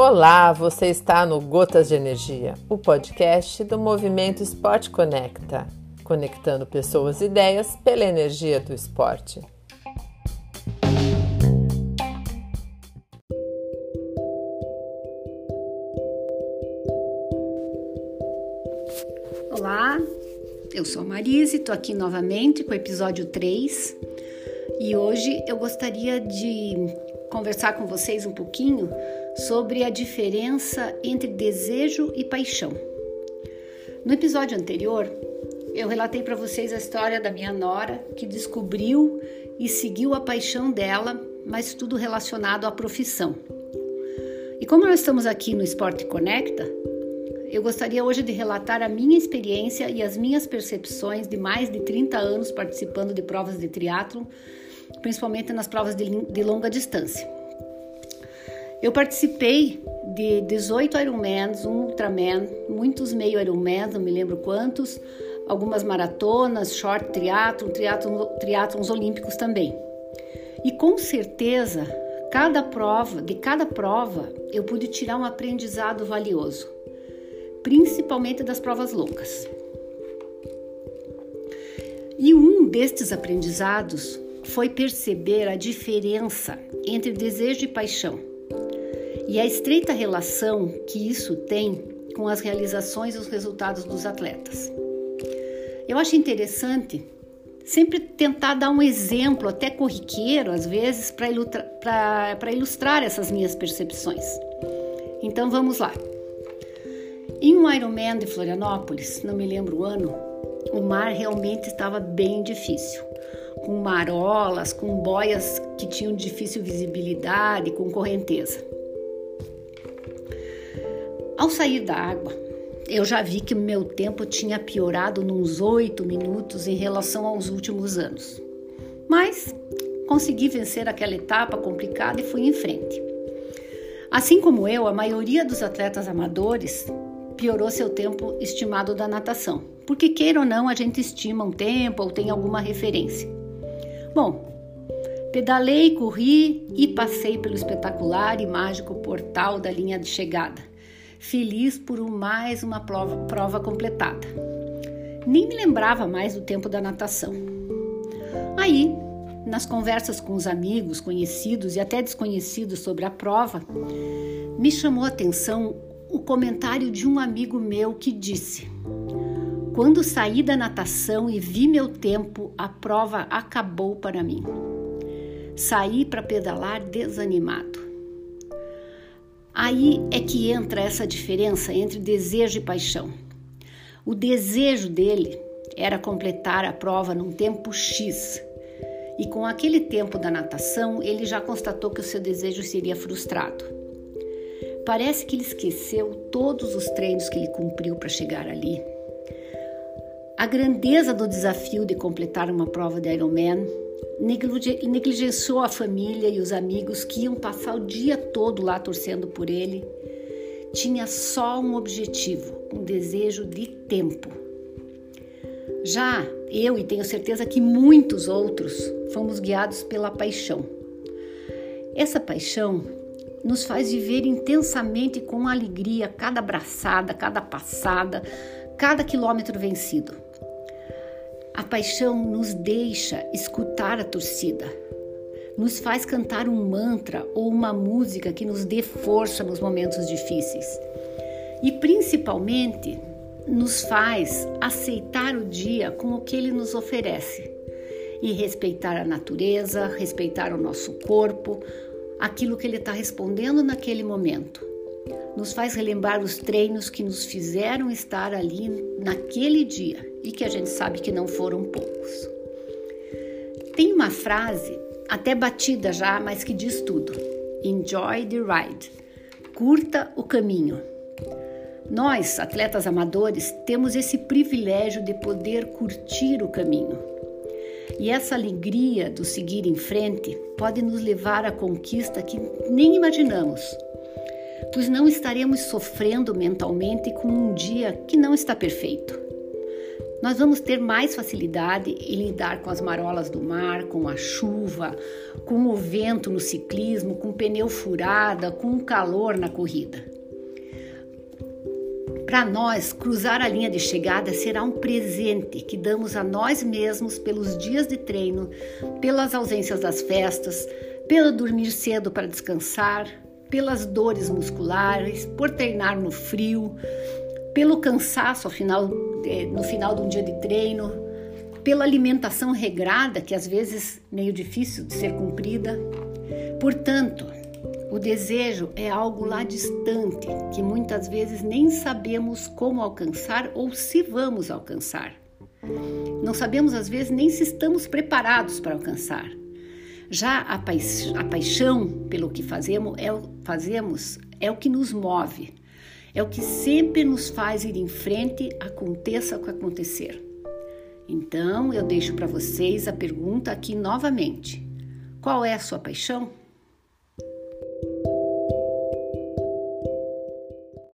Olá, você está no Gotas de Energia, o podcast do Movimento Esporte Conecta, conectando pessoas e ideias pela energia do esporte. Olá, eu sou a Marise, estou aqui novamente com o episódio 3 e hoje eu gostaria de conversar com vocês um pouquinho sobre a diferença entre desejo e paixão. No episódio anterior, eu relatei para vocês a história da minha nora que descobriu e seguiu a paixão dela, mas tudo relacionado à profissão. E como nós estamos aqui no Esporte Conecta, eu gostaria hoje de relatar a minha experiência e as minhas percepções de mais de 30 anos participando de provas de triatlo, principalmente nas provas de, de longa distância. Eu participei de 18 Ironmans, um Ultraman, muitos meio Ironmans, não me lembro quantos, algumas maratonas, short triatlon, triatlons olímpicos também. E com certeza, cada prova, de cada prova, eu pude tirar um aprendizado valioso principalmente das provas loucas. E um destes aprendizados foi perceber a diferença entre desejo e paixão e a estreita relação que isso tem com as realizações e os resultados dos atletas. Eu acho interessante sempre tentar dar um exemplo, até corriqueiro às vezes, para ilustrar, ilustrar essas minhas percepções. Então vamos lá. Em um Ironman de Florianópolis, não me lembro o ano, o mar realmente estava bem difícil, com marolas, com boias que tinham difícil visibilidade, com correnteza. Ao sair da água, eu já vi que meu tempo tinha piorado nos oito minutos em relação aos últimos anos. Mas consegui vencer aquela etapa complicada e fui em frente. Assim como eu, a maioria dos atletas amadores piorou seu tempo estimado da natação. Porque, queira ou não, a gente estima um tempo ou tem alguma referência. Bom, pedalei, corri e passei pelo espetacular e mágico portal da linha de chegada, feliz por mais uma prova, prova completada. Nem me lembrava mais do tempo da natação. Aí, nas conversas com os amigos, conhecidos e até desconhecidos sobre a prova, me chamou a atenção o comentário de um amigo meu que disse: Quando saí da natação e vi meu tempo, a prova acabou para mim. Saí para pedalar desanimado. Aí é que entra essa diferença entre desejo e paixão. O desejo dele era completar a prova num tempo X. E com aquele tempo da natação, ele já constatou que o seu desejo seria frustrado. Parece que ele esqueceu todos os treinos que ele cumpriu para chegar ali. A grandeza do desafio de completar uma prova de Ironman negligenciou a família e os amigos que iam passar o dia todo lá torcendo por ele. Tinha só um objetivo, um desejo de tempo. Já eu, e tenho certeza que muitos outros, fomos guiados pela paixão. Essa paixão nos faz viver intensamente com alegria cada abraçada, cada passada, cada quilômetro vencido. A paixão nos deixa escutar a torcida, nos faz cantar um mantra ou uma música que nos dê força nos momentos difíceis. E principalmente nos faz aceitar o dia com o que ele nos oferece. E respeitar a natureza, respeitar o nosso corpo, aquilo que ele está respondendo naquele momento. Nos faz relembrar os treinos que nos fizeram estar ali naquele dia e que a gente sabe que não foram poucos. Tem uma frase, até batida já, mas que diz tudo: Enjoy the ride. Curta o caminho. Nós, atletas amadores, temos esse privilégio de poder curtir o caminho e essa alegria do seguir em frente pode nos levar à conquista que nem imaginamos, pois não estaremos sofrendo mentalmente com um dia que não está perfeito. nós vamos ter mais facilidade em lidar com as marolas do mar, com a chuva, com o vento no ciclismo, com pneu furada, com o calor na corrida. Para nós, cruzar a linha de chegada será um presente que damos a nós mesmos pelos dias de treino, pelas ausências das festas, pelo dormir cedo para descansar, pelas dores musculares, por treinar no frio, pelo cansaço final, é, no final de um dia de treino, pela alimentação regrada, que às vezes meio difícil de ser cumprida. Portanto, o desejo é algo lá distante, que muitas vezes nem sabemos como alcançar ou se vamos alcançar. Não sabemos às vezes nem se estamos preparados para alcançar. Já a, a paixão pelo que fazemos é, fazemos é o que nos move, é o que sempre nos faz ir em frente, aconteça o que acontecer. Então eu deixo para vocês a pergunta aqui novamente: qual é a sua paixão?